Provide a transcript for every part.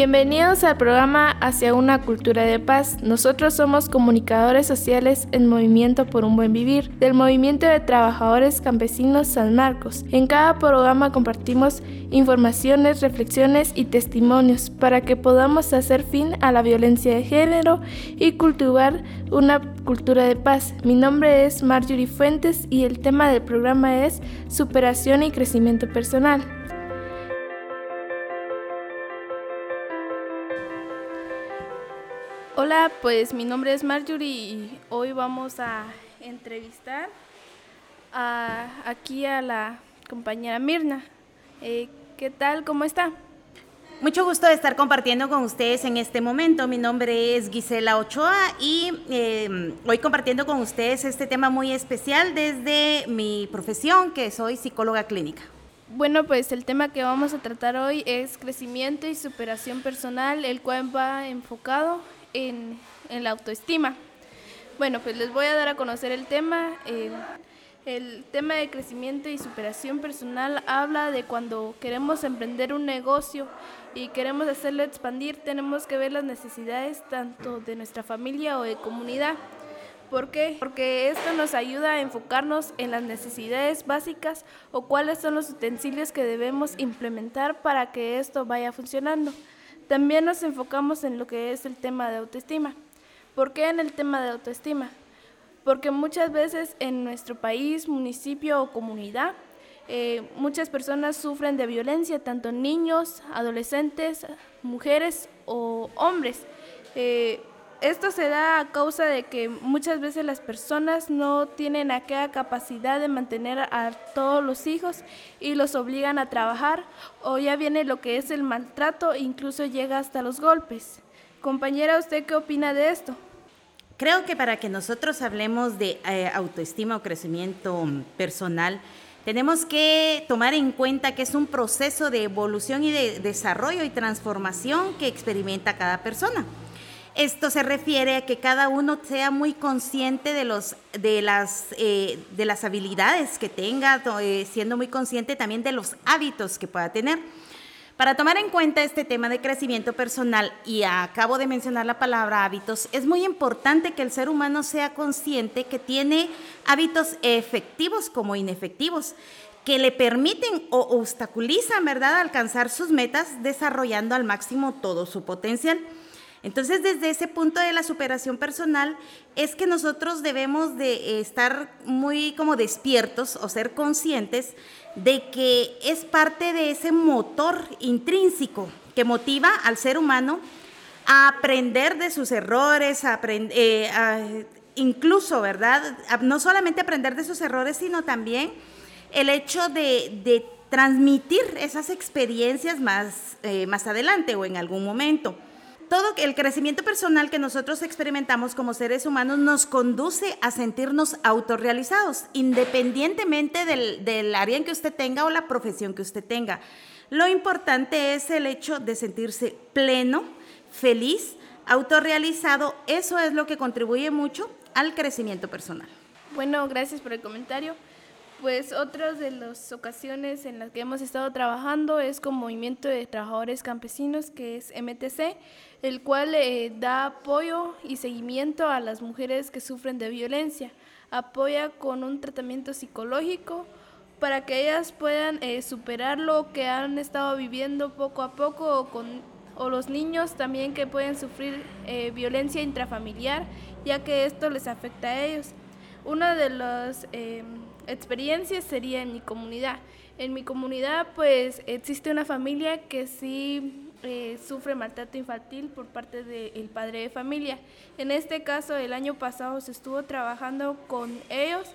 Bienvenidos al programa Hacia una cultura de paz. Nosotros somos comunicadores sociales en Movimiento por un Buen Vivir, del Movimiento de Trabajadores Campesinos San Marcos. En cada programa compartimos informaciones, reflexiones y testimonios para que podamos hacer fin a la violencia de género y cultivar una cultura de paz. Mi nombre es Marjorie Fuentes y el tema del programa es superación y crecimiento personal. Hola, pues mi nombre es Marjorie y hoy vamos a entrevistar aquí a la compañera Mirna. Eh, ¿Qué tal? ¿Cómo está? Mucho gusto de estar compartiendo con ustedes en este momento. Mi nombre es Gisela Ochoa y eh, hoy compartiendo con ustedes este tema muy especial desde mi profesión, que soy psicóloga clínica. Bueno, pues el tema que vamos a tratar hoy es crecimiento y superación personal, el cual va enfocado en, la autoestima. Bueno, pues les voy a dar a conocer el tema. Eh, el tema de crecimiento y superación personal habla de cuando queremos emprender un negocio y queremos hacerlo expandir, tenemos que ver las necesidades tanto de nuestra familia o de comunidad. ¿Por qué? Porque esto nos ayuda a enfocarnos en las necesidades básicas o cuáles son los utensilios que debemos implementar para que esto vaya funcionando. También nos enfocamos en lo que es el tema de autoestima. ¿Por qué en el tema de autoestima? Porque muchas veces en nuestro país, municipio o comunidad, eh, muchas personas sufren de violencia, tanto niños, adolescentes, mujeres o hombres. Eh, esto se da a causa de que muchas veces las personas no tienen aquella capacidad de mantener a todos los hijos y los obligan a trabajar o ya viene lo que es el maltrato, incluso llega hasta los golpes. Compañera, ¿usted qué opina de esto? Creo que para que nosotros hablemos de eh, autoestima o crecimiento personal, tenemos que tomar en cuenta que es un proceso de evolución y de desarrollo y transformación que experimenta cada persona. Esto se refiere a que cada uno sea muy consciente de, los, de, las, eh, de las habilidades que tenga, eh, siendo muy consciente también de los hábitos que pueda tener. Para tomar en cuenta este tema de crecimiento personal, y acabo de mencionar la palabra hábitos, es muy importante que el ser humano sea consciente que tiene hábitos efectivos como inefectivos, que le permiten o obstaculizan, ¿verdad?, alcanzar sus metas desarrollando al máximo todo su potencial. Entonces, desde ese punto de la superación personal, es que nosotros debemos de eh, estar muy como despiertos o ser conscientes de que es parte de ese motor intrínseco que motiva al ser humano a aprender de sus errores, a eh, incluso, ¿verdad? no solamente aprender de sus errores, sino también el hecho de, transmitir esas experiencias más, eh, más adelante o en algún momento todo el crecimiento personal que nosotros experimentamos como seres humanos nos conduce a sentirnos autorrealizados, independientemente del, área en que usted tenga o la profesión que usted tenga. Lo importante es el hecho de sentirse pleno, feliz, autorrealizado. Eso es lo que contribuye mucho al crecimiento personal. Bueno, gracias por el comentario. Pues otras de las ocasiones en las que hemos estado trabajando es con Movimiento de Trabajadores Campesinos, que es MTC, el cual eh, da apoyo y seguimiento a las mujeres que sufren de violencia. Apoya con un tratamiento psicológico para que ellas puedan eh, superar lo que han estado viviendo poco a poco o, con, o los niños también que pueden sufrir eh, violencia intrafamiliar, ya que esto les afecta a ellos. Una de las experiencias sería en mi comunidad. En mi comunidad pues existe una familia que sí eh, sufre maltrato infantil por parte del padre de familia. En este caso el año pasado se estuvo trabajando con ellos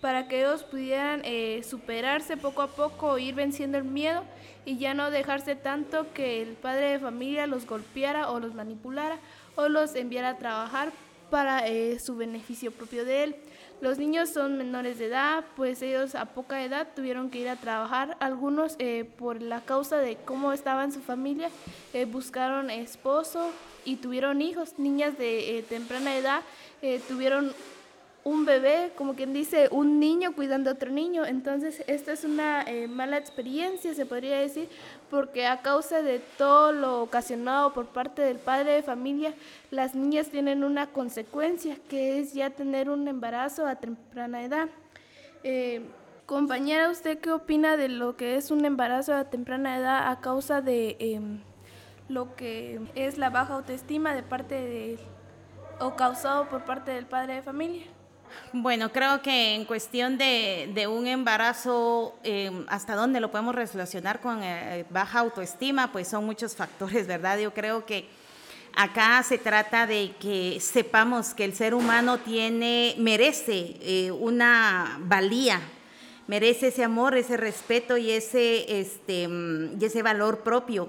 para que ellos pudieran eh, superarse poco a poco, ir venciendo el miedo y ya no dejarse tanto que el padre de familia los golpeara o los manipulara o los enviara a trabajar para eh, su beneficio propio de él. Los niños son menores de edad, pues ellos a poca edad tuvieron que ir a trabajar. Algunos eh, por la causa de cómo estaba en su familia eh, buscaron esposo y tuvieron hijos. Niñas de temprana edad tuvieron un bebé, como quien dice, un niño cuidando a otro niño. Entonces, esta es una eh, mala experiencia, se podría decir, porque a causa de todo lo ocasionado por parte del padre de familia, las niñas tienen una consecuencia, que es ya tener un embarazo a temprana edad. Eh, compañera, ¿usted qué opina de lo que es un embarazo a temprana edad a causa de em, lo que es la baja autoestima de parte de o causado por parte del padre de familia? Bueno, creo que en cuestión de, un embarazo, eh, hasta dónde lo podemos relacionar con eh, baja autoestima, pues son muchos factores, ¿verdad? Yo creo que acá se trata de que sepamos que el ser humano tiene, merece eh, una valía, merece ese amor, ese respeto y ese, este, mm, y ese valor propio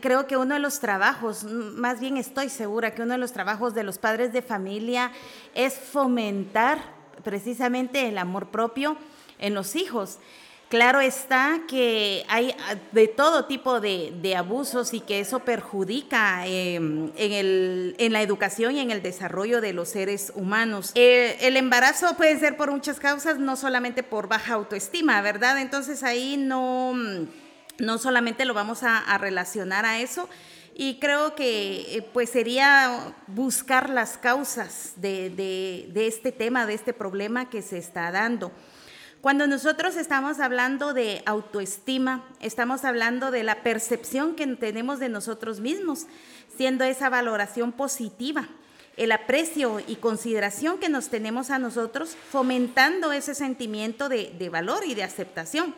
creo que uno de los trabajos, más bien estoy segura que uno de los trabajos de los padres de familia es fomentar precisamente el amor propio en los hijos. Claro está que hay ah, de todo tipo de, abusos y que eso perjudica em, en, la educación y en el desarrollo de los seres humanos. Eh, el embarazo puede ser por muchas causas, no solamente por baja autoestima, ¿verdad? Entonces ahí no no solamente lo vamos a, relacionar a eso, y creo que eh, pues sería buscar las causas de, este tema, de este problema que se está dando. Cuando nosotros estamos hablando de autoestima, estamos hablando de la percepción que tenemos de nosotros mismos, siendo esa valoración positiva, el aprecio y consideración que nos tenemos a nosotros, fomentando ese sentimiento de valor y de aceptación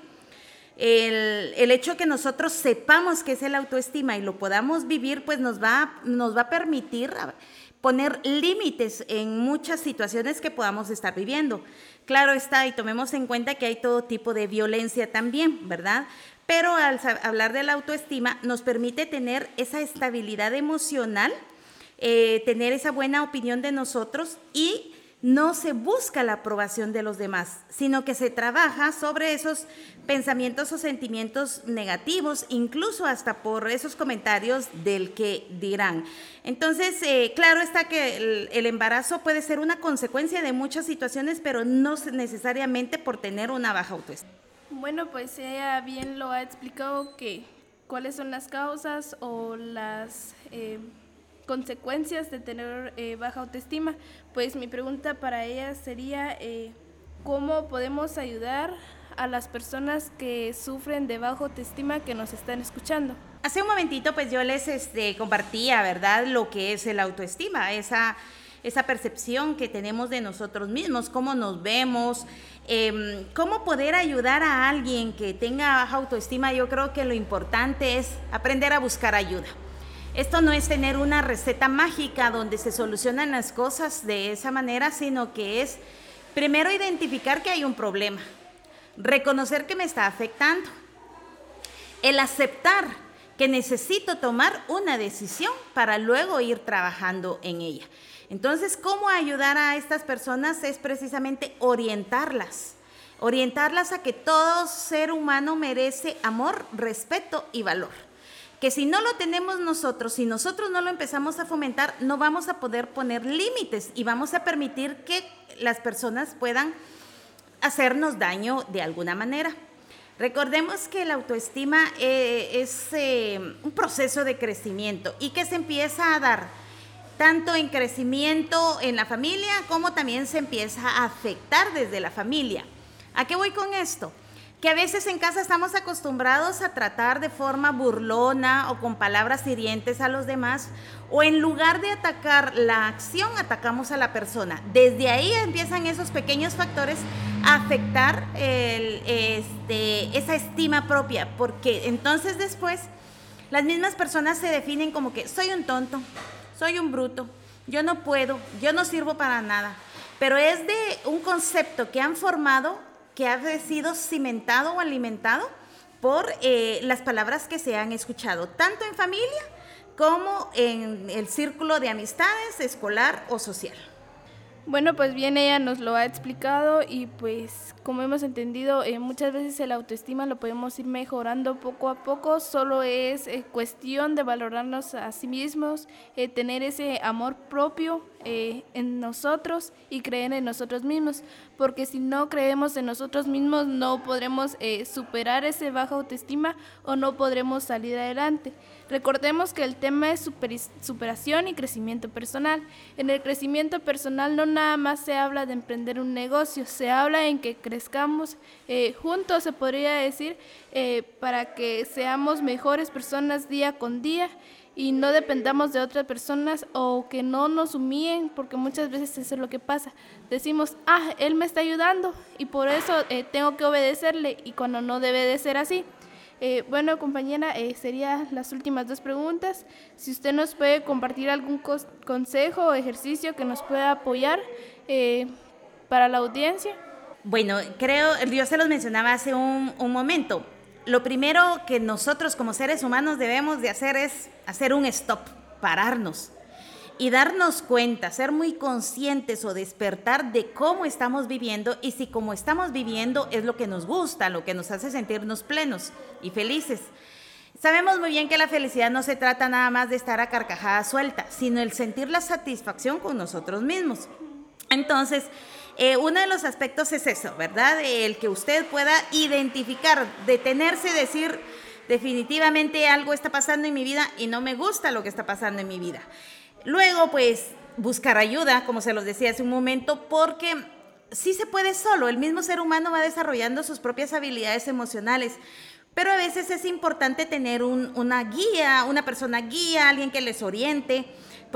el, el, hecho que nosotros sepamos qué es el autoestima y lo podamos vivir, pues nos va, nos va a permitir poner límites en muchas situaciones que podamos estar viviendo. Claro está, y tomemos en cuenta que hay todo tipo de violencia también, ¿verdad? Pero al hablar de la autoestima nos permite tener esa estabilidad emocional, eh, tener esa buena opinión de nosotros y no se busca la aprobación de los demás, sino que se trabaja sobre esos pensamientos o sentimientos negativos, incluso hasta por esos comentarios del que dirán. Entonces, eh, claro está que el, embarazo puede ser una consecuencia de muchas situaciones, pero no necesariamente por tener una baja autoestima. Bueno, pues ella bien lo ha explicado que cuáles son las causas o las... Eh, consecuencias de tener eh, baja autoestima, pues mi pregunta para ella sería eh, cómo podemos ayudar a las personas que sufren de baja autoestima que nos están escuchando. Hace un momentito pues yo les este, compartía, ¿verdad?, lo que es el autoestima, esa, percepción que tenemos de nosotros mismos, cómo nos vemos, em, cómo poder ayudar a alguien que tenga baja autoestima. Yo creo que lo importante es aprender a buscar ayuda. Esto no es tener una receta mágica donde se solucionan las cosas de esa manera, sino que es primero identificar que hay un problema, reconocer que me está afectando, el aceptar que necesito tomar una decisión para luego ir trabajando en ella. Entonces, ¿cómo ayudar a estas personas? Es precisamente orientarlas, orientarlas a que todo ser humano merece amor, respeto y valor que si no lo tenemos nosotros, si nosotros no lo empezamos a fomentar, no vamos a poder poner límites y vamos a permitir que las personas puedan hacernos daño de alguna manera. Recordemos que la autoestima eh, es eh, un proceso de crecimiento y que se empieza a dar tanto en crecimiento en la familia como también se empieza a afectar desde la familia. ¿A qué voy con esto? Que a veces en casa estamos acostumbrados a tratar de forma burlona o con palabras hirientes a los demás, o en lugar de atacar la acción, atacamos a la persona. Desde ahí empiezan esos pequeños factores a afectar este, esa estima propia, porque entonces después las mismas personas se definen como que soy un tonto, soy un bruto, yo no puedo, yo no sirvo para nada. Pero es de un concepto que han formado que ha sido cimentado o alimentado por eh, las palabras que se han escuchado, tanto en familia como en el círculo de amistades, escolar o social. Bueno, pues bien, ella nos lo ha explicado y pues como hemos entendido, eh, muchas veces el autoestima lo podemos ir mejorando poco a poco, solo es eh, cuestión de valorarnos a sí mismos, eh, tener ese amor propio en nosotros y creer en nosotros mismos, porque si no creemos en nosotros mismos no podremos superar ese baja autoestima o no podremos salir adelante. Recordemos que el tema es superación y crecimiento personal. En el crecimiento personal no nada más se habla de emprender un negocio, se habla en que eh, juntos, se podría decir, eh, para que seamos mejores personas día con día y no dependamos de otras personas o que no nos humillen, porque muchas veces eso es lo que pasa. Decimos, ah, él me está ayudando y por eso eh, tengo que obedecerle y cuando no debe de ser así. bueno, compañera, serían las últimas dos preguntas. Si usted nos puede compartir algún consejo o ejercicio que nos pueda apoyar para la audiencia. Bueno, creo, yo se los mencionaba hace un, momento. Lo primero que nosotros como seres humanos debemos de hacer es hacer un stop, pararnos y darnos cuenta, ser muy conscientes o despertar de cómo estamos viviendo y si como estamos viviendo es lo que nos gusta, lo que nos hace sentirnos plenos y felices. Sabemos muy bien que la felicidad no se trata nada más de estar a carcajada suelta, sino el sentir la satisfacción con nosotros mismos. Entonces, eh, uno de los aspectos es eso, ¿verdad? El que usted pueda identificar, detenerse, decir, definitivamente algo está pasando en mi vida y no me gusta lo que está pasando en mi vida. Luego, pues, buscar ayuda, como se los decía hace un momento, porque sí se puede solo, el mismo ser humano va desarrollando sus propias habilidades emocionales. Pero a veces es importante tener una guía, una persona guía, alguien que les oriente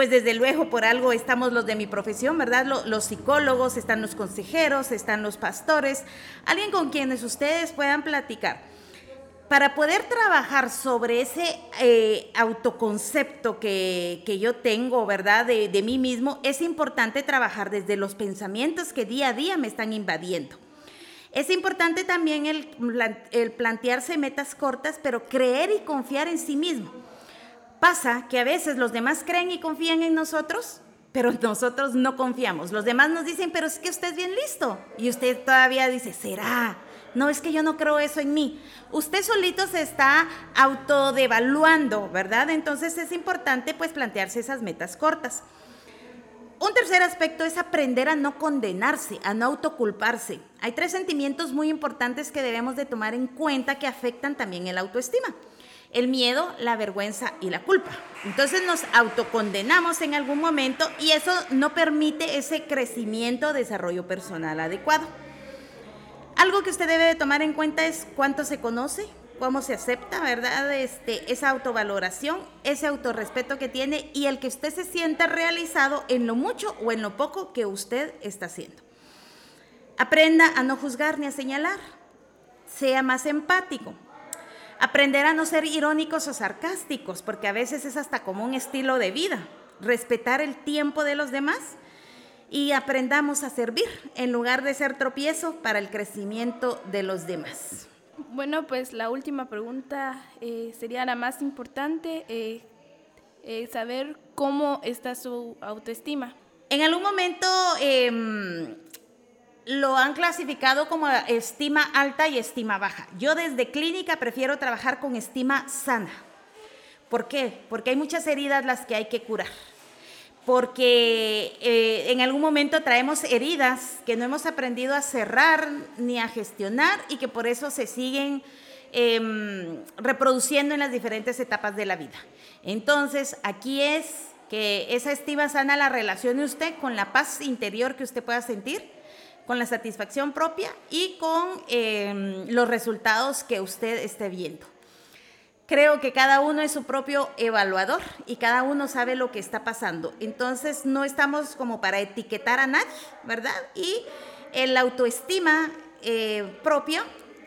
pues desde luego por algo estamos los de mi profesión, ¿verdad? Los, psicólogos, están los consejeros, están los pastores, alguien con quienes ustedes puedan platicar. Para poder trabajar sobre ese eh, autoconcepto que, yo tengo, ¿verdad? De, de mí mismo, es importante trabajar desde los pensamientos que día a día me están invadiendo. Es importante también el, el, plantearse metas cortas, pero creer y confiar en sí mismo. Pasa que a veces los demás creen y confían en nosotros, pero nosotros no confiamos. Los demás nos dicen, pero es que usted es bien listo. Y usted todavía dice, ¿será? No, es que yo no creo eso en mí. Usted solito se está autodevaluando, ¿verdad? Entonces es importante pues plantearse esas metas cortas. Un tercer aspecto es aprender a no condenarse, a no autoculparse. Hay tres sentimientos muy importantes que debemos de tomar en cuenta que afectan también el autoestima el miedo, la vergüenza y la culpa. Entonces nos autocondenamos en algún momento y eso no permite ese crecimiento, desarrollo personal adecuado. Algo que usted debe de tomar en cuenta es cuánto se conoce, cómo se acepta, ¿verdad? Este, esa autovaloración, ese autorrespeto que tiene y el que usted se sienta realizado en lo mucho o en lo poco que usted está haciendo. Aprenda a no juzgar ni a señalar. Sea más empático. Aprender a no ser irónicos o sarcásticos, porque a veces es hasta como un estilo de vida. Respetar el tiempo de los demás y aprendamos a servir en lugar de ser tropiezo para el crecimiento de los demás. Bueno, pues la última pregunta eh, sería la más importante, eh, eh, saber cómo está su autoestima. En algún momento em, lo han clasificado como estima alta y estima baja. Yo desde clínica prefiero trabajar con estima sana. ¿Por qué? Porque hay muchas heridas las que hay que curar. Porque eh, en algún momento traemos heridas que no hemos aprendido a cerrar ni a gestionar y que por eso se siguen em, reproduciendo en las diferentes etapas de la vida. Entonces, aquí es que esa estima sana la relacione usted con la paz interior que usted pueda sentir con la satisfacción propia y con em, los resultados que usted esté viendo. Creo que cada uno es su propio evaluador y cada uno sabe lo que está pasando. Entonces no estamos como para etiquetar a nadie, ¿verdad? Y el autoestima eh, propio,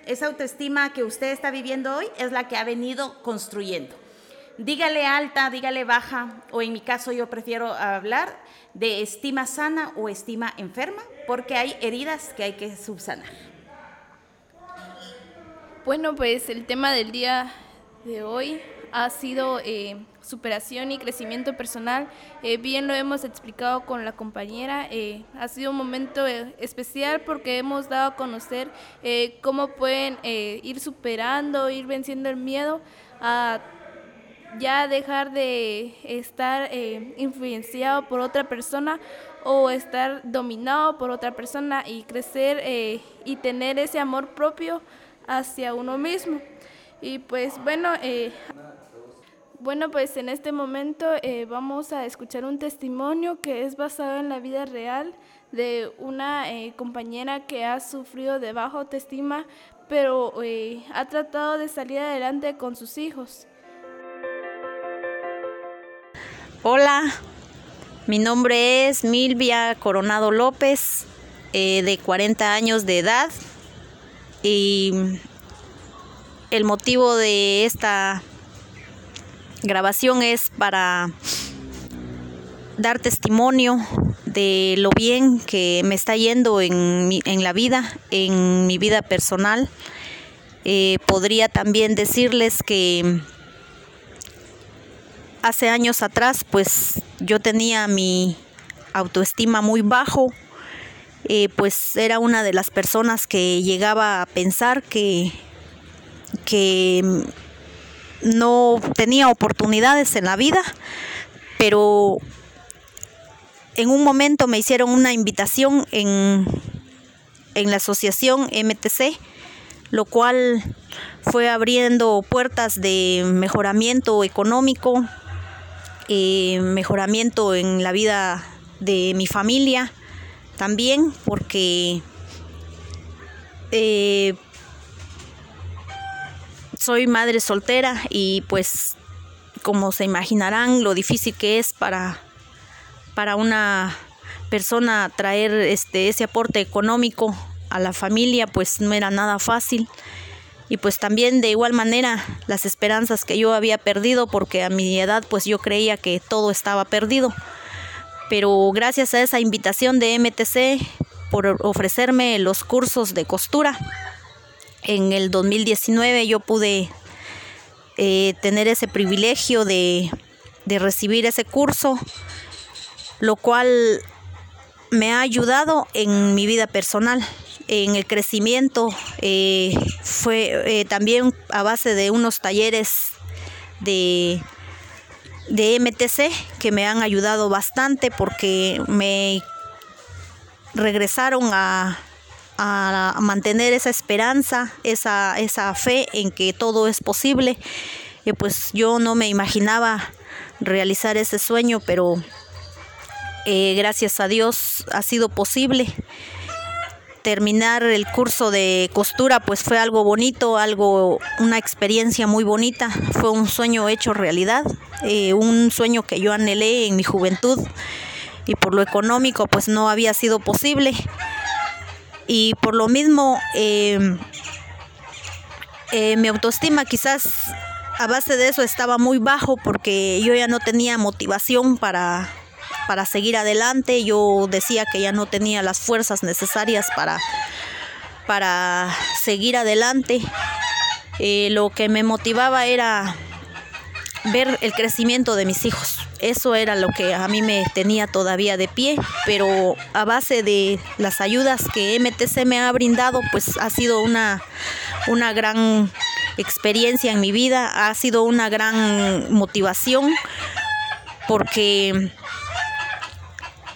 esa autoestima que usted está viviendo hoy, es la que ha venido construyendo. Dígale alta, dígale baja, o en mi caso yo prefiero hablar de estima sana o estima enferma, porque hay heridas que hay que subsanar. Bueno, pues el tema del día de hoy ha sido eh, superación y crecimiento personal. Eh, bien lo hemos explicado con la compañera. Eh, ha sido un momento especial porque hemos dado a conocer cómo pueden ir superando, ir venciendo el miedo a ya dejar de estar influenciado por otra persona o estar dominado por otra persona y crecer y tener ese amor propio hacia uno mismo. Y pues bueno, bueno, pues en este momento eh, vamos a escuchar un testimonio que es basado en la vida real de una eh, compañera que ha sufrido de baja autoestima, pero eh, ha tratado de salir adelante con sus hijos. Hola, mi nombre es Milvia Coronado López, de 40 años de edad, y el motivo de esta grabación es para dar testimonio de lo bien que me está yendo en, en la vida, en mi vida personal. Eh, podría también decirles que hace años atrás, pues yo tenía mi autoestima muy bajo, eh, pues era una de las personas que llegaba a pensar que, que no tenía oportunidades en la vida, pero en un momento me hicieron una invitación en, en la asociación MTC, lo cual fue abriendo puertas de mejoramiento económico, eh, mejoramiento en la vida de mi familia también, porque eh, soy madre soltera y pues como se imaginarán lo difícil que es para, para una persona traer este, ese aporte económico a la familia, pues no era nada fácil. Y pues también de igual manera las esperanzas que yo había perdido, porque a mi edad pues yo creía que todo estaba perdido. Pero gracias a esa invitación de MTC por ofrecerme los cursos de costura, en el 2019 yo pude eh, tener ese privilegio de, recibir ese curso, lo cual me ha ayudado en mi vida personal, en el crecimiento. Eh, fue eh, también a base de unos talleres de, de MTC que me han ayudado bastante porque me regresaron a, a mantener esa esperanza, esa, esa fe en que todo es posible. Y pues yo no me imaginaba realizar ese sueño, pero eh, gracias a Dios ha sido posible. Terminar el curso de costura pues fue algo bonito, algo, una experiencia muy bonita, fue un sueño hecho realidad, eh, un sueño que yo anhelé en mi juventud y por lo económico pues no había sido posible. Y por lo mismo em, eh, mi autoestima quizás a base de eso estaba muy bajo porque yo ya no tenía motivación para, para seguir adelante, yo decía que ya no tenía las fuerzas necesarias para, para seguir adelante. Eh, lo que me motivaba era ver el crecimiento de mis hijos. Eso era lo que a mí me tenía todavía de pie, pero a base de las ayudas que MTC me ha brindado, pues ha sido una, una gran experiencia en mi vida, ha sido una gran motivación, porque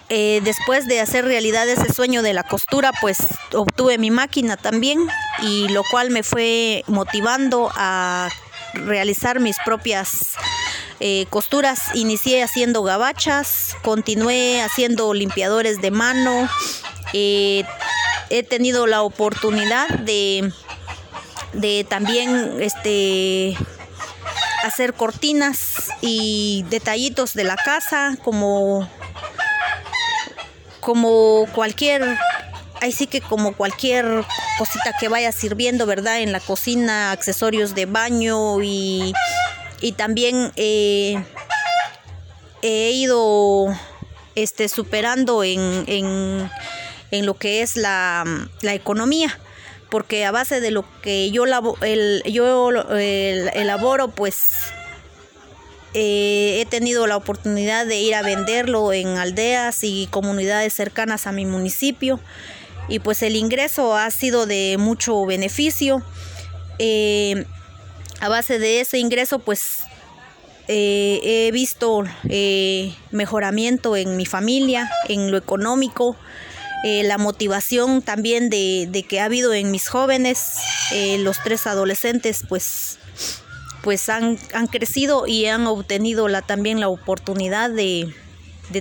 eh, después de hacer realidad ese sueño de la costura, pues obtuve mi máquina también, y lo cual me fue motivando a realizar mis propias eh, costuras. Inicié haciendo gabachas, continué haciendo limpiadores de mano. Eh, he tenido la oportunidad de, de también este, hacer cortinas y detallitos de la casa como, como cualquier ahí sí que como cualquier cosita que vaya sirviendo, ¿verdad? En la cocina, accesorios de baño y, también eh, he ido este, superando en, en, en lo que es la, la, economía. Porque a base de lo que yo, el, yo el, elaboro, pues eh, he tenido la oportunidad de ir a venderlo en aldeas y comunidades cercanas a mi municipio y pues el ingreso ha sido de mucho beneficio. Eh, a base de ese ingreso pues eh, he visto mejoramiento en mi familia, en lo económico, la motivación también de, de, que ha habido en mis jóvenes, los tres adolescentes pues pues han, han crecido y han obtenido la, también la oportunidad de,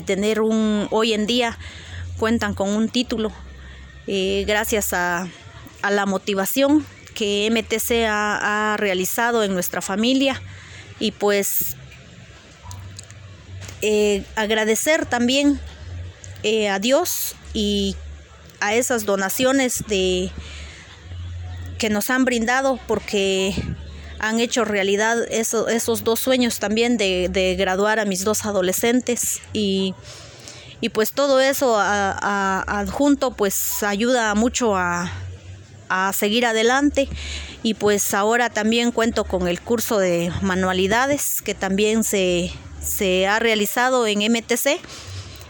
tener un, hoy en día cuentan con un título eh, gracias a, la motivación que MTC ha, realizado en nuestra familia. Y pues eh, agradecer también eh, a Dios y a esas donaciones de que nos han brindado porque han hecho realidad esos dos sueños también de, graduar a mis dos adolescentes. Y, pues todo eso adjunto pues ayuda mucho a, seguir adelante. Y pues ahora también cuento con el curso de manualidades que también se, se ha realizado en MTC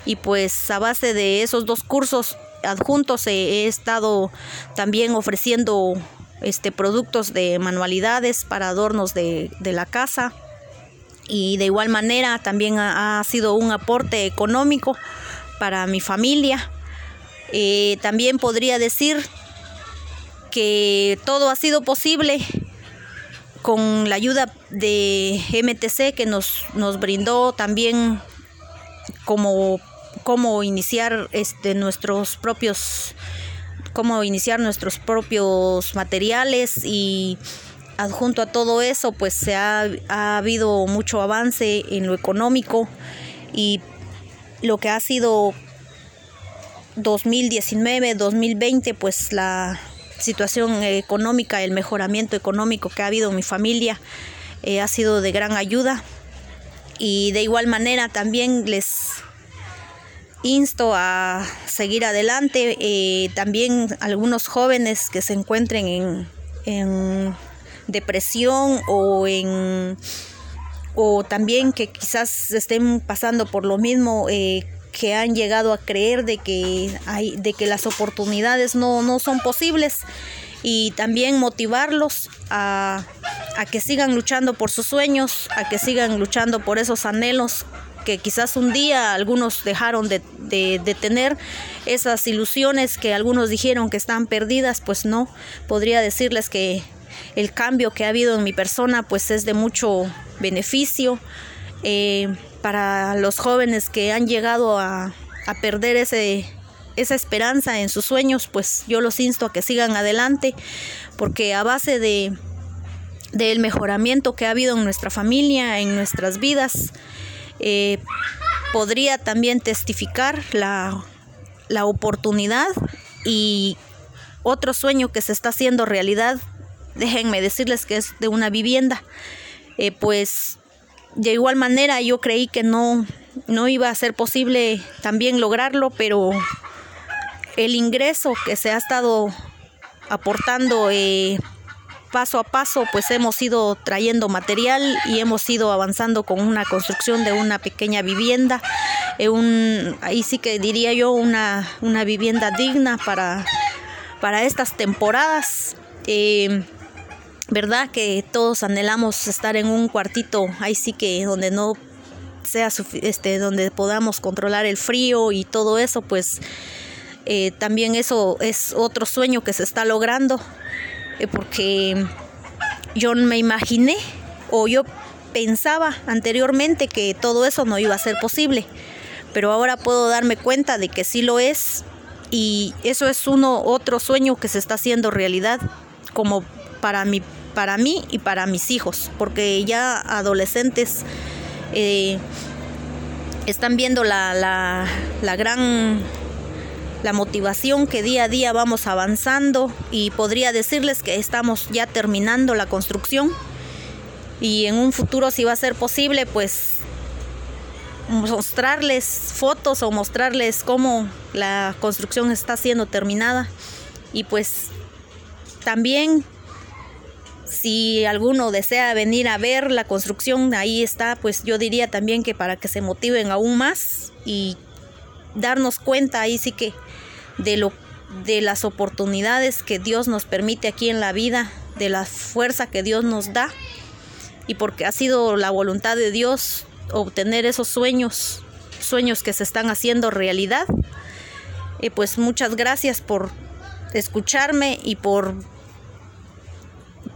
y pues a base de esos dos cursos adjuntos he estado también ofreciendo este, productos de manualidades para adornos de, la casa y de igual manera también ha, sido un aporte económico para mi familia. Eh, también podría decir que todo ha sido posible con la ayuda de MTC que nos, nos brindó también como iniciar este, nuestros propios cómo iniciar nuestros propios materiales y adjunto a todo eso pues se ha, habido mucho avance en lo económico y lo que ha sido 2019, 2020 pues la situación económica, el mejoramiento económico que ha habido en mi familia eh, ha sido de gran ayuda. Y de igual manera también les insto a seguir adelante. Eh, también algunos jóvenes que se encuentren en, depresión o en o también que quizás estén pasando por lo mismo eh, que han llegado a creer de que hay de que las oportunidades no, no son posibles y también motivarlos a, a que sigan luchando por sus sueños, a que sigan luchando por esos anhelos que quizás un día algunos dejaron de, tener esas ilusiones que algunos dijeron que están perdidas, pues no, podría decirles que el cambio que ha habido en mi persona pues es de mucho beneficio eh, para los jóvenes que han llegado a, perder ese, esa esperanza en sus sueños, pues yo los insto a que sigan adelante, porque a base de del mejoramiento que ha habido en nuestra familia, en nuestras vidas, eh, podría también testificar la, oportunidad y otro sueño que se está haciendo realidad, déjenme decirles que es de una vivienda, eh, pues de igual manera yo creí que no, no iba a ser posible también lograrlo, pero el ingreso que se ha estado aportando eh, paso a paso pues hemos ido trayendo material y hemos ido avanzando con una construcción de una pequeña vivienda, eh, un, ahí sí que diría yo una, una vivienda digna para, para estas temporadas. Eh, ¿Verdad? Que todos anhelamos estar en un cuartito, ahí sí que donde no sea este donde podamos controlar el frío y todo eso, pues eh, también eso es otro sueño que se está logrando. Eh, porque yo me imaginé o yo pensaba anteriormente que todo eso no iba a ser posible, pero ahora puedo darme cuenta de que sí lo es y eso es uno otro sueño que se está haciendo realidad como para mi para mí y para mis hijos, porque ya adolescentes eh, están viendo la, la, la gran la motivación que día a día vamos avanzando y podría decirles que estamos ya terminando la construcción. Y en un futuro si va a ser posible pues mostrarles fotos o mostrarles cómo la construcción está siendo terminada. Y pues también si alguno desea venir a ver la construcción, ahí está, pues yo diría también que para que se motiven aún más y darnos cuenta ahí sí que de lo de las oportunidades que Dios nos permite aquí en la vida, de la fuerza que Dios nos da y porque ha sido la voluntad de Dios obtener esos sueños, sueños que se están haciendo realidad. Y pues muchas gracias por escucharme y por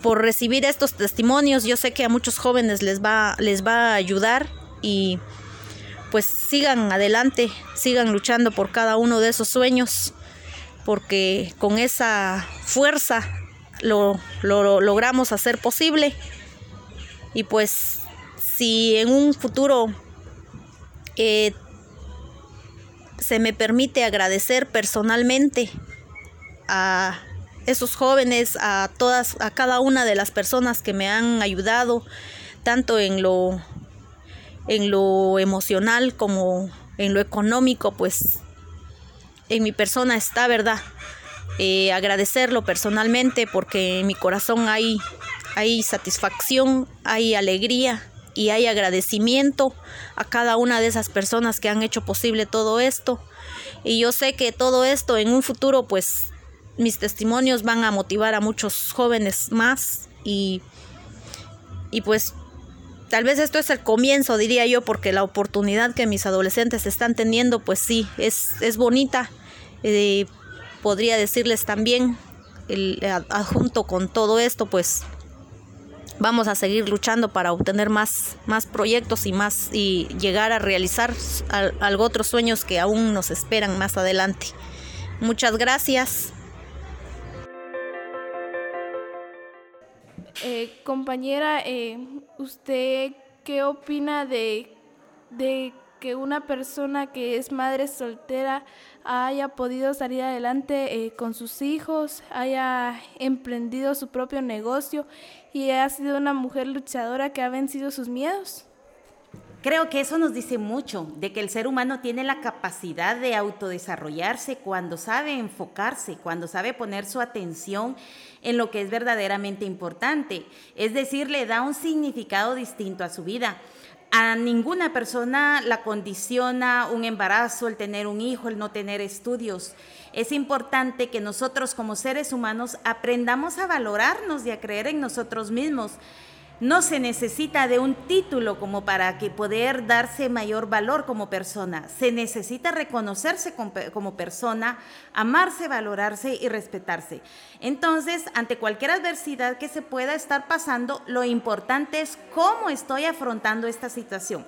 por recibir estos testimonios. Yo sé que a muchos jóvenes les va les va a ayudar y pues sigan adelante, sigan luchando por cada uno de esos sueños, porque con esa fuerza lo, logramos hacer posible. Y pues si en un futuro eh, se me permite agradecer personalmente a esos jóvenes, a todas, a cada una de las personas que me han ayudado, tanto en lo en lo emocional como en lo económico, pues en mi persona está, ¿verdad? Eh, agradecerlo personalmente porque en mi corazón hay, hay satisfacción, hay alegría y hay agradecimiento a cada una de esas personas que han hecho posible todo esto. Y yo sé que todo esto en un futuro, pues mis testimonios van a motivar a muchos jóvenes más y, y pues Tal vez esto es el comienzo, diría yo, porque la oportunidad que mis adolescentes están teniendo, pues sí, es, es bonita. Eh, podría decirles también, el, adjunto con todo esto, pues vamos a seguir luchando para obtener más, más proyectos y más y llegar a realizar algo otros sueños que aún nos esperan más adelante. Muchas gracias. Eh, compañera, eh, ¿usted qué opina de, de que una persona que es madre soltera haya podido salir adelante eh, con sus hijos, haya emprendido su propio negocio y ha sido una mujer luchadora que ha vencido sus miedos? Creo que eso nos dice mucho de que el ser humano tiene la capacidad de autodesarrollarse cuando sabe enfocarse, cuando sabe poner su atención en lo que es verdaderamente importante. Es decir, le da un significado distinto a su vida. A ninguna persona la condiciona un embarazo, el tener un hijo, el no tener estudios. Es importante que nosotros como seres humanos aprendamos a valorarnos y a creer en nosotros mismos. No se necesita de un título como para que poder darse mayor valor como persona. Se necesita reconocerse como persona, amarse, valorarse y respetarse. Entonces, ante cualquier adversidad que se pueda estar pasando, lo importante es cómo estoy afrontando esta situación.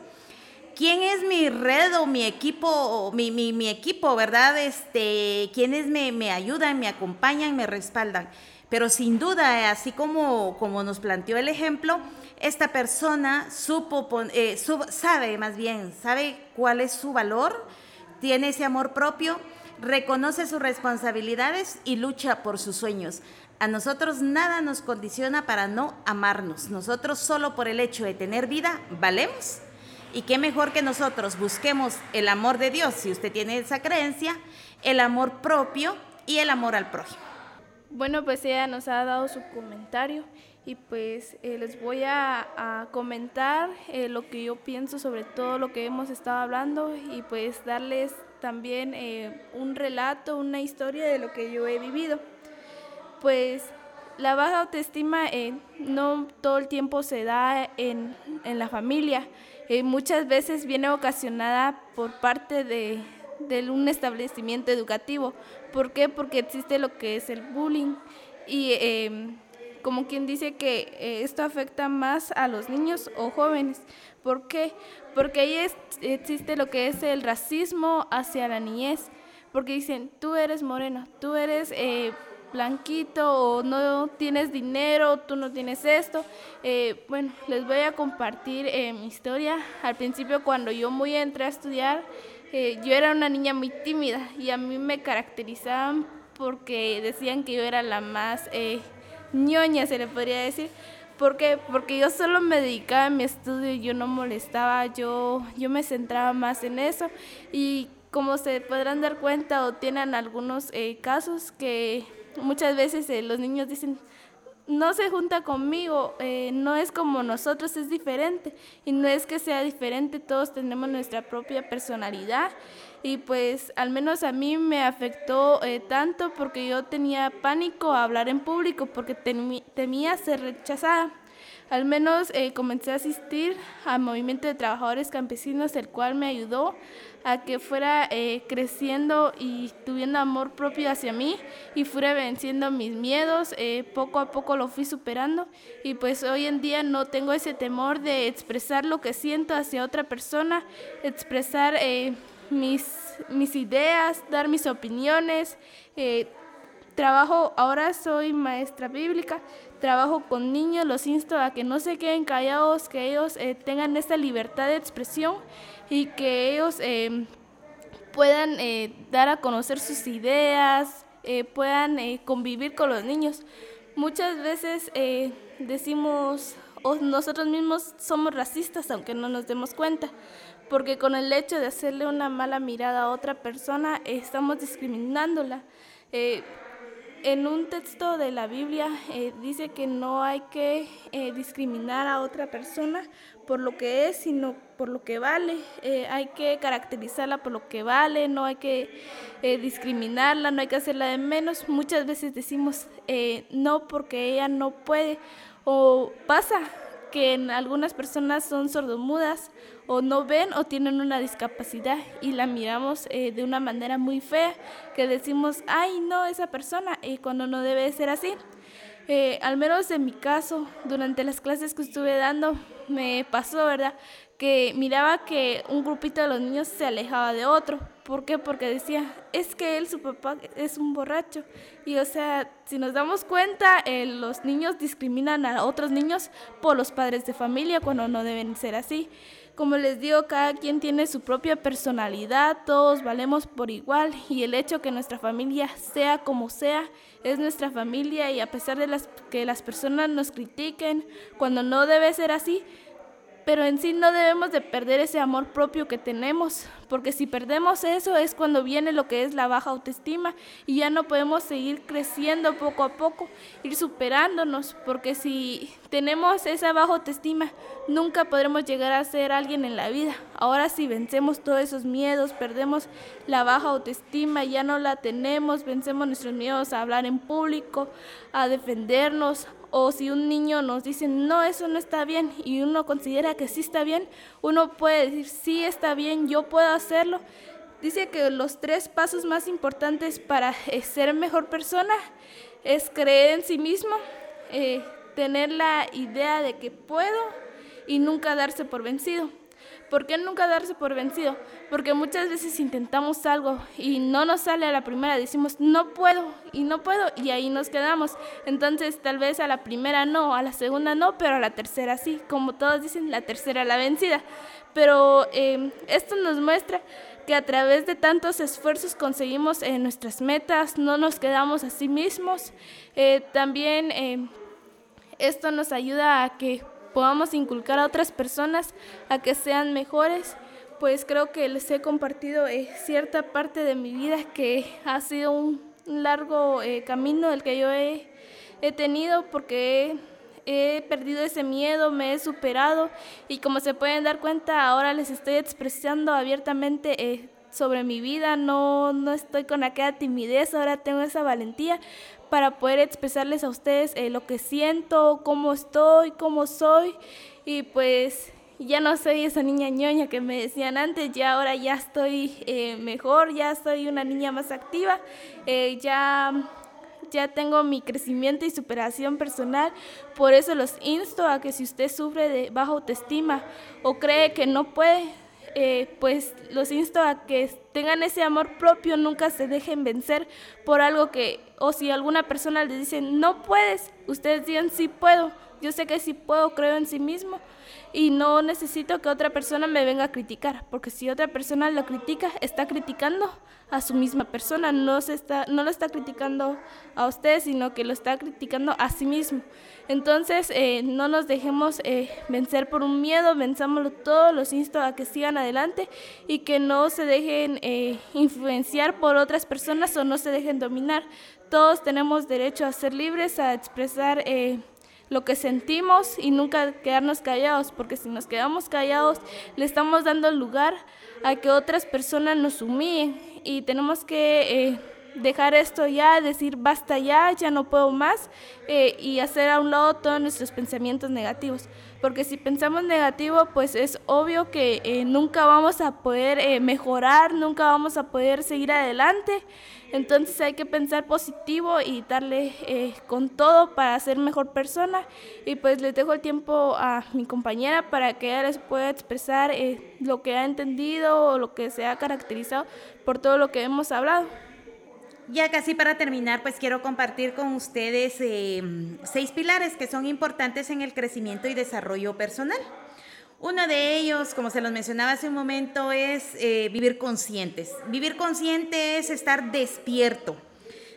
¿Quién es mi red o mi equipo, mi, equipo, verdad? Este, ¿Quiénes me ayudan, me acompañan, me respaldan? Pero sin duda, así como, como nos planteó el ejemplo, esta persona supo, eh, sabe más bien, sabe cuál es su valor, tiene ese amor propio, reconoce sus responsabilidades y lucha por sus sueños. A nosotros nada nos condiciona para no amarnos. Nosotros solo por el hecho de tener vida valemos. Y qué mejor que nosotros busquemos el amor de Dios, si usted tiene esa creencia, el amor propio y el amor al prójimo. Bueno, pues ella nos ha dado su comentario y pues eh, les voy a, comentar eh, lo que yo pienso sobre todo lo que hemos estado hablando y pues darles también eh, un relato, una historia de lo que yo he vivido. Pues la baja autoestima no todo el tiempo se da en, en la familia, muchas veces viene ocasionada por parte de, de un establecimiento educativo. ¿Por qué? Porque existe lo que es el bullying y em, como quien dice que eh, esto afecta más a los niños o jóvenes. ¿Por qué? Porque ahí existe lo que es el racismo hacia la niñez. Porque dicen, tú eres moreno, tú eres eh, blanquito o no tienes dinero, tú no tienes esto. Eh, bueno, les voy a compartir mi historia. Al principio cuando yo muy entré a estudiar, yo era una niña muy tímida y a mí me caracterizaban porque decían que yo era la más eh, ñoña, se le podría decir. ¿Por qué? Porque yo solo me dedicaba a mi estudio, yo no molestaba, yo, yo me centraba más en eso. Y como se podrán dar cuenta o tienen algunos eh, casos que muchas veces eh, los niños dicen, no se junta conmigo, eh, no es como nosotros, es diferente. Y no es que sea diferente, todos tenemos nuestra propia personalidad. Y pues al menos a mí me afectó eh, tanto porque yo tenía pánico a hablar en público porque temía ser rechazada. Al menos eh, comencé a asistir al movimiento de trabajadores campesinos, el cual me ayudó a que fuera eh, creciendo y tuviendo amor propio hacia mí y fuera venciendo mis miedos. Eh, poco a poco lo fui superando y pues hoy en día no tengo ese temor de expresar lo que siento hacia otra persona, expresar mis, mis ideas, dar mis opiniones. trabajo, ahora soy maestra bíblica, trabajo con niños, los insto a que no se queden callados, que ellos tengan esta libertad de expresión y que ellos eh, puedan eh, dar a conocer sus ideas, eh, puedan convivir con los niños. Muchas veces decimos, o nosotros mismos somos racistas, aunque no nos demos cuenta, porque con el hecho de hacerle una mala mirada a otra persona, estamos discriminándola. En un texto de la Biblia dice que no hay que discriminar a otra persona por lo que es, sino por lo que vale. Eh, hay que caracterizarla por lo que vale, no hay que eh, discriminarla, no hay que hacerla de menos. Muchas veces decimos eh, no porque ella no puede o pasa que en algunas personas son sordomudas o no ven o tienen una discapacidad y la miramos de una manera muy fea, que decimos, ay, no, esa persona, y cuando no debe ser así. al menos en mi caso, durante las clases que estuve dando, me pasó, ¿verdad? Que miraba que un grupito de los niños se alejaba de otro. ¿Por qué? Porque decía, es que él, su papá, es un borracho. Y o sea, si nos damos cuenta, eh, los niños discriminan a otros niños por los padres de familia cuando no deben ser así. Como les digo, cada quien tiene su propia personalidad, todos valemos por igual y el hecho que nuestra familia sea como sea, es nuestra familia y a pesar de las, que las personas nos critiquen cuando no debe ser así, pero en sí no debemos de perder ese amor propio que tenemos, porque si perdemos eso es cuando viene lo que es la baja autoestima y ya no podemos seguir creciendo poco a poco, ir superándonos, porque si tenemos esa baja autoestima, nunca podremos llegar a ser alguien en la vida. Ahora si vencemos todos esos miedos, perdemos la baja autoestima, ya no la tenemos, vencemos nuestros miedos a hablar en público, a defendernos, o si un niño nos dice, no, eso no está bien, y uno considera que sí está bien, uno puede decir, sí está bien, yo puedo hacerlo. Dice que los tres pasos más importantes para eh, ser mejor persona es creer en sí mismo, eh, tener la idea de que puedo y nunca darse por vencido. ¿Por qué nunca darse por vencido? Porque muchas veces intentamos algo y no nos sale a la primera, decimos no puedo y no puedo y ahí nos quedamos. Entonces tal vez a la primera no, a la segunda no, pero a la tercera sí. Como todos dicen, la tercera la vencida. Pero em, esto nos muestra que a través de tantos esfuerzos conseguimos eh, nuestras metas, no nos quedamos a sí mismos. Eh, también em, esto nos ayuda a que podamos inculcar a otras personas a que sean mejores, pues creo que les he compartido eh, cierta parte de mi vida que ha sido un largo eh, camino el que yo he, tenido porque he, perdido ese miedo, me he superado y como se pueden dar cuenta ahora les estoy expresando abiertamente eh, sobre mi vida, no, no estoy con aquella timidez, ahora tengo esa valentía para poder expresarles a ustedes eh, lo que siento, cómo estoy, cómo soy. Y pues ya no soy esa niña ñoña que me decían antes, ya ahora ya estoy eh, mejor, ya soy una niña más activa, eh, ya, ya tengo mi crecimiento y superación personal, por eso los insto a que si usted sufre de baja autoestima o cree que no puede, eh, pues los insto a que tengan ese amor propio, nunca se dejen vencer por algo que, o si alguna persona les dice, no puedes, ustedes digan, sí puedo, yo sé que si puedo, creo en sí mismo y no necesito que otra persona me venga a criticar, porque si otra persona lo critica, está criticando a su misma persona, no, se está, no lo está criticando a usted, sino que lo está criticando a sí mismo. Entonces, eh, no nos dejemos eh, vencer por un miedo, venzámoslo todo, los insto a que sigan adelante y que no se dejen eh, influenciar por otras personas o no se dejen dominar. Todos tenemos derecho a ser libres, a expresar lo que sentimos y nunca quedarnos callados, porque si nos quedamos callados le estamos dando lugar a que otras personas nos humillen y tenemos que eh, dejar esto ya, decir basta ya, ya no puedo más eh, y hacer a un lado todos nuestros pensamientos negativos. Porque si pensamos negativo, pues es obvio que eh, nunca vamos a poder mejorar, nunca vamos a poder seguir adelante. Entonces hay que pensar positivo y darle eh, con todo para ser mejor persona. Y pues les dejo el tiempo a mi compañera para que ella les pueda expresar eh, lo que ha entendido o lo que se ha caracterizado por todo lo que hemos hablado. Ya casi para terminar, pues quiero compartir con ustedes eh, seis pilares que son importantes en el crecimiento y desarrollo personal. Uno de ellos, como se los mencionaba hace un momento, es eh, vivir conscientes. Vivir consciente es estar despierto,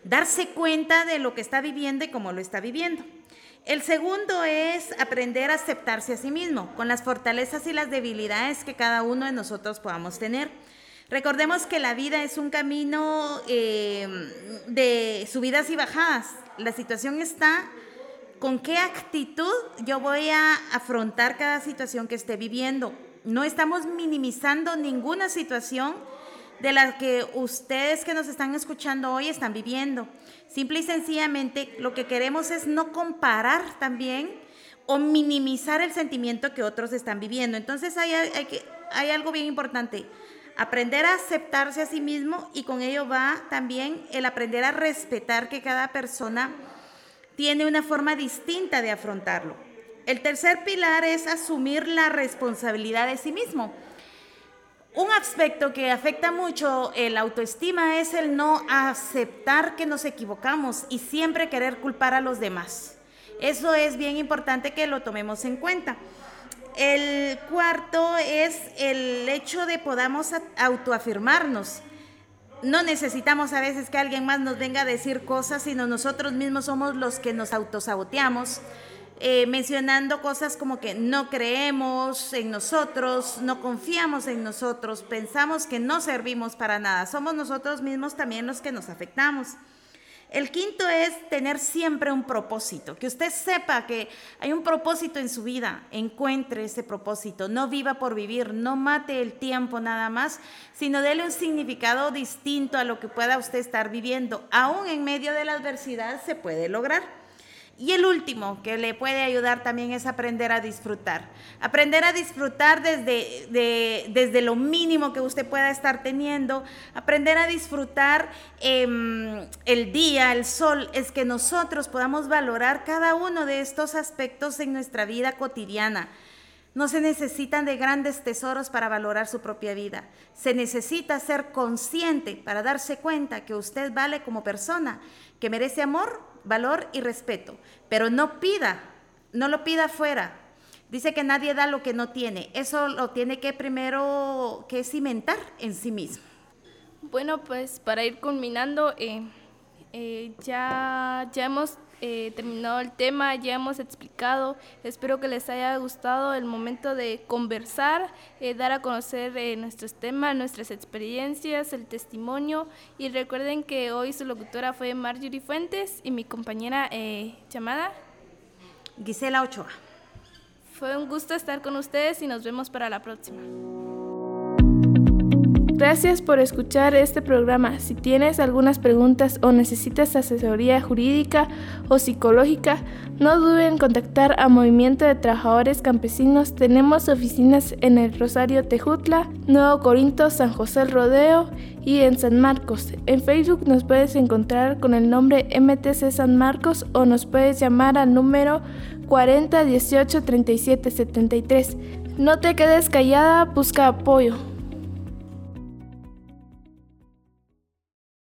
darse cuenta de lo que está viviendo y cómo lo está viviendo. El segundo es aprender a aceptarse a sí mismo, con las fortalezas y las debilidades que cada uno de nosotros podamos tener. Recordemos que la vida es un camino eh, de subidas y bajadas. La situación está con qué actitud yo voy a afrontar cada situación que esté viviendo. No estamos minimizando ninguna situación de la que ustedes que nos están escuchando hoy están viviendo. Simple y sencillamente lo que queremos es no comparar también o minimizar el sentimiento que otros están viviendo. Entonces hay, hay algo bien importante. Aprender a aceptarse a sí mismo y con ello va también el aprender a respetar que cada persona tiene una forma distinta de afrontarlo. El tercer pilar es asumir la responsabilidad de sí mismo. Un aspecto que afecta mucho el autoestima es el no aceptar que nos equivocamos y siempre querer culpar a los demás. Eso es bien importante que lo tomemos en cuenta. El cuarto es el hecho de podamos autoafirmarnos no necesitamos a veces que alguien más nos venga a decir cosas, sino nosotros mismos somos los que nos autosaboteamos, eh, mencionando cosas como que no creemos en nosotros, no confiamos en nosotros, pensamos que no servimos para nada. Somos nosotros mismos también los que nos afectamos. El quinto es tener siempre un propósito, que usted sepa que hay un propósito en su vida, encuentre ese propósito, no viva por vivir, no mate el tiempo nada más, sino déle un significado distinto a lo que pueda usted estar viviendo. Aún en medio de la adversidad se puede lograr. Y el último que le puede ayudar también es aprender a disfrutar. Aprender a disfrutar desde, desde lo mínimo que usted pueda estar teniendo. Aprender a disfrutar em, el día, el sol. Es que nosotros podamos valorar cada uno de estos aspectos en nuestra vida cotidiana. No se necesitan de grandes tesoros para valorar su propia vida. Se necesita ser consciente para darse cuenta que usted vale como persona, que merece amor, valor y respeto, pero no pida, no lo pida afuera. Dice que nadie da lo que no tiene. Eso lo tiene que primero que cimentar en sí mismo. Bueno, pues para ir culminando, eh, eh, ya, ya hemos eh, terminado el tema, ya hemos explicado. Espero que les haya gustado el momento de conversar, eh, dar a conocer eh, nuestros temas, nuestras experiencias, el testimonio. Y recuerden que hoy su locutora fue Marjorie Fuentes y mi compañera llamada Gisela Ochoa. Fue un gusto estar con ustedes y nos vemos para la próxima. Gracias por escuchar este programa. Si tienes algunas preguntas o necesitas asesoría jurídica o psicológica, no duden en contactar a Movimiento de Trabajadores Campesinos. Tenemos oficinas en el Rosario Tejutla, Nuevo Corinto, San José el Rodeo y en San Marcos. En Facebook nos puedes encontrar con el nombre MTC San Marcos o nos puedes llamar al número 40 18 37 73. No te quedes callada, busca apoyo.